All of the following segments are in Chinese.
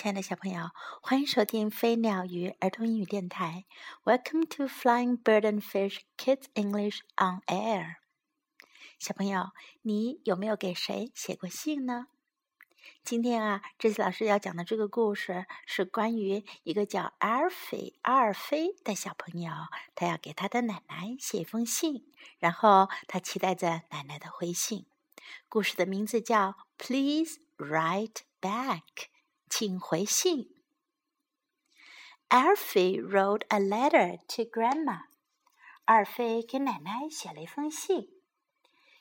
亲爱的小朋友，欢迎收听飞鸟鱼儿童英语电台。Welcome to Flying Bird and Fish Kids English on Air。小朋友，你有没有给谁写过信呢？今天啊，这次老师要讲的这个故事是关于一个叫阿尔菲阿尔菲的小朋友，他要给他的奶奶写一封信，然后他期待着奶奶的回信。故事的名字叫 Please Write Back。请回信。Alfie wrote a letter to Grandma。阿尔菲给奶奶写了一封信，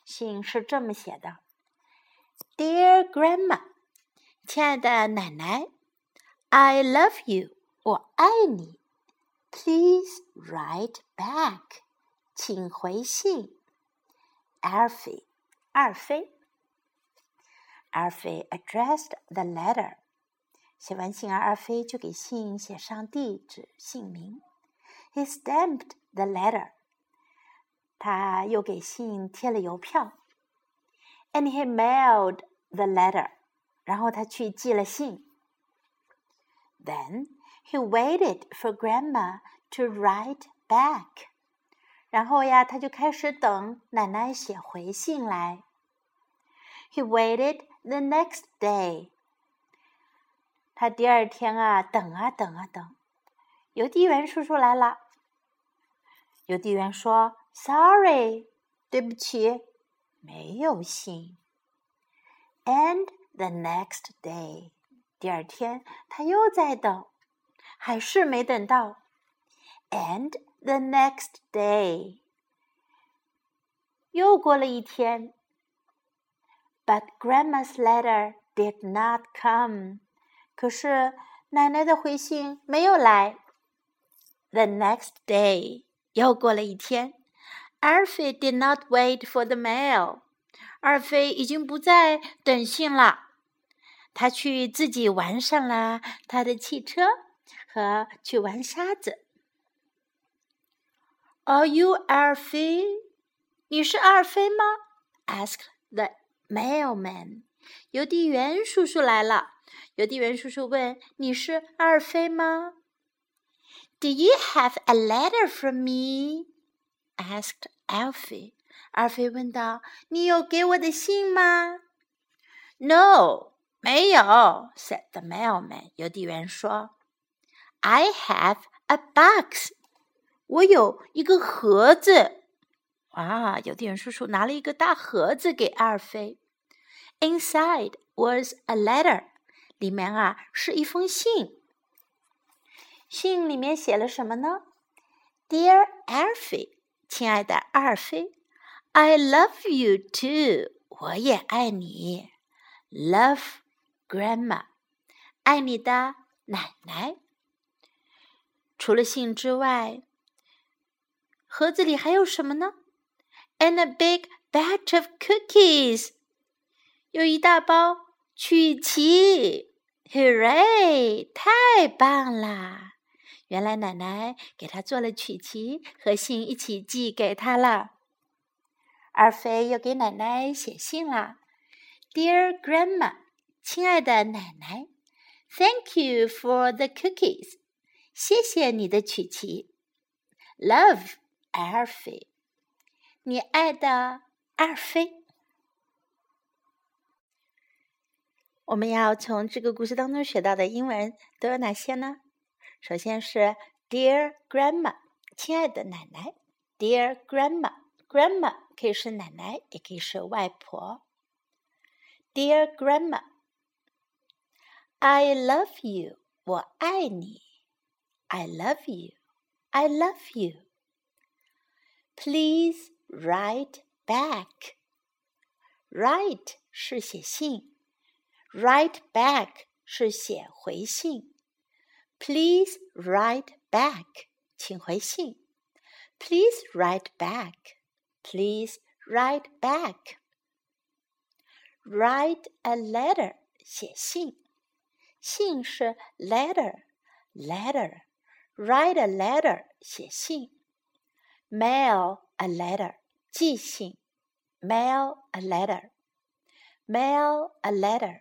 信是这么写的：Dear Grandma，亲爱的奶奶，I love you，我爱你。Please write back，请回信。Alfie，二菲。Alfie addressed the letter。写完信，阿飞就给信写上地址、姓名。He stamped the letter。他又给信贴了邮票。And he mailed the letter。然后他去寄了信。Then he waited for Grandma to write back。然后呀，他就开始等奶奶写回信来。He waited the next day。他第二天啊，等啊等啊等，邮递员叔叔来了。邮递员说：“Sorry，对不起，没有信。” And the next day，第二天他又在等，还是没等到。And the next day，又过了一天。But Grandma's letter did not come. 可是奶奶的回信没有来。The next day，又过了一天，Alfie did not wait for the mail。二飞已经不再等信了，他去自己玩上了他的汽车和去玩沙子。Are you Alfie？你是二飞吗？asked the mailman。邮递员叔叔来了。邮递员叔叔问：“你是二飞吗？”“Do you have a letter from me?” asked Alfie. 二飞问道：“你有给我的信吗？”“No，没有。”said the mailman. 邮递员说：“I have a box. 我有一个盒子。”哇！邮递员叔叔拿了一个大盒子给二飞。Inside was a letter. 里面啊是一封信，信里面写了什么呢？Dear Alfie，亲爱的阿尔菲，I love you too，我也爱你。Love Grandma，爱你的奶奶。除了信之外，盒子里还有什么呢？And a big batch of cookies， 有一大包曲奇。Hooray！太棒啦！原来奶奶给他做了曲奇和信一起寄给他了。二飞又给奶奶写信啦：“Dear Grandma，亲爱的奶奶，Thank you for the cookies，谢谢你的曲奇。Love lf 你爱的二飞。”我们要从这个故事当中学到的英文都有哪些呢？首先是 Dear Grandma，亲爱的奶奶。Dear Grandma，Grandma 可以是奶奶，也可以是外婆。Dear Grandma，I love you，我爱你。I love you，I love you。Please write back。Write 是写信。Write back 是写回信。Please write back，请回信。Please write back. Please write back. Write a letter，写信。信是 letter，letter。Write a letter，写信。Mail a letter，寄信。Mail a letter. Mail a letter.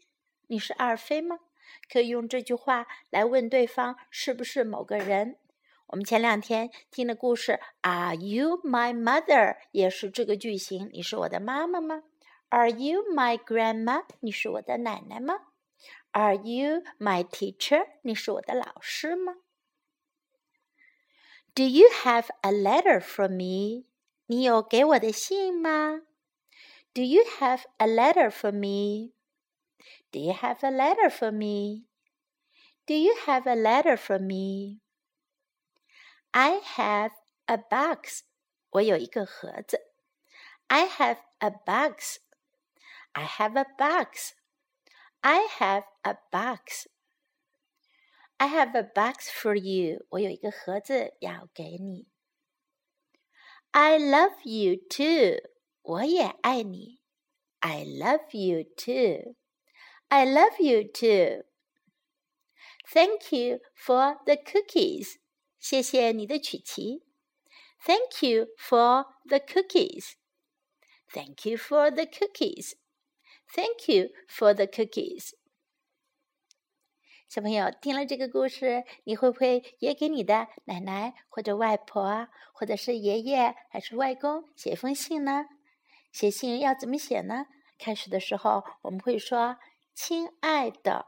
你是二飞吗？可以用这句话来问对方是不是某个人。我们前两天听的故事，Are you my mother？也是这个句型。你是我的妈妈吗？Are you my grandma？你是我的奶奶吗？Are you my teacher？你是我的老师吗？Do you have a letter for me？你有给我的信吗？Do you have a letter for me？” me？do you have a letter for me? Do you have a letter for me? I have a box. 我有一个盒子。I have a box. I have a box. I have a box. I have a box for you. 我有一个盒子要给你。I love you too. 我也爱你。I love you too. I love you too. Thank you for the cookies. 谢谢你的曲奇。Thank you for the cookies. Thank you for the cookies. Thank you for the cookies. 小朋友听了这个故事，你会不会也给你的奶奶或者外婆，或者是爷爷还是外公写封信呢？写信要怎么写呢？开始的时候我们会说。亲爱的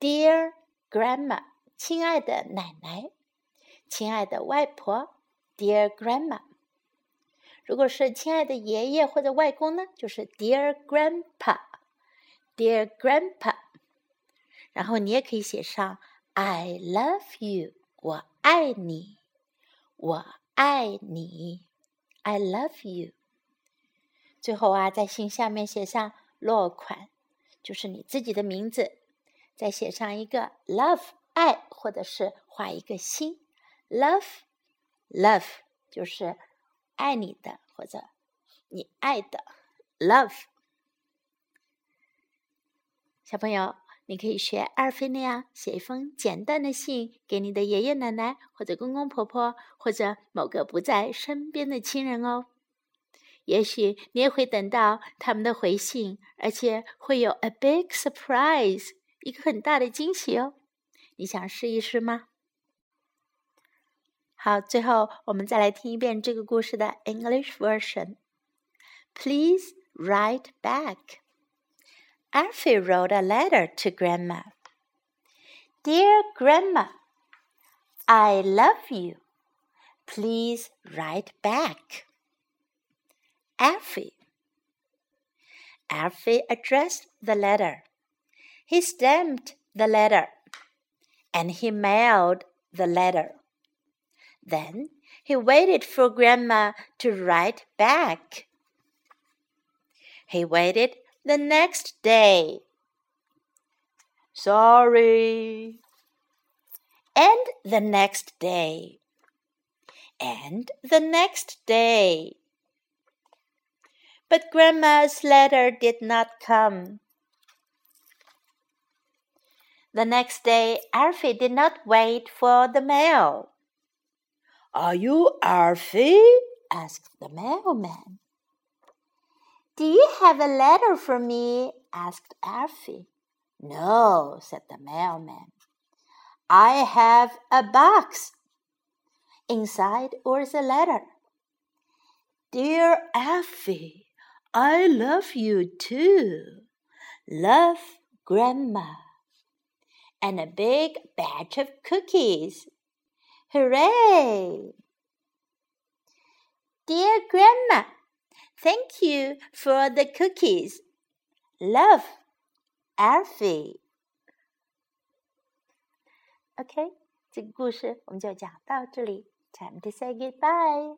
，Dear Grandma，亲爱的奶奶，亲爱的外婆，Dear Grandma。如果是亲爱的爷爷或者外公呢，就是 Dear Grandpa，Dear Grandpa。然后你也可以写上 I love you，我爱你，我爱你，I love you。最后啊，在信下面写上落款。就是你自己的名字，再写上一个 love 爱，或者是画一个心，love love 就是爱你的或者你爱的 love。小朋友，你可以学阿尔菲那样写一封简单的信给你的爷爷奶奶或者公公婆婆或者某个不在身边的亲人哦。也许你也会等到他们的回信，而且会有 a big surprise，一个很大的惊喜哦。你想试一试吗？好，最后我们再来听一遍这个故事的 English version。Please write back. Alfie wrote a letter to Grandma. Dear Grandma, I love you. Please write back. Alfie. Alfie addressed the letter. He stamped the letter and he mailed the letter. Then he waited for Grandma to write back. He waited the next day. Sorry. And the next day. And the next day. But Grandma's letter did not come. The next day, Alfie did not wait for the mail. Are you Alfie? asked the mailman. Do you have a letter for me? asked Alfie. No, said the mailman. I have a box. Inside was a letter. Dear Alfie, I love you too. Love Grandma. And a big batch of cookies. Hooray! Dear Grandma, thank you for the cookies. Love, Alfie. OK，这个故事我们就讲到这里。Time to say goodbye.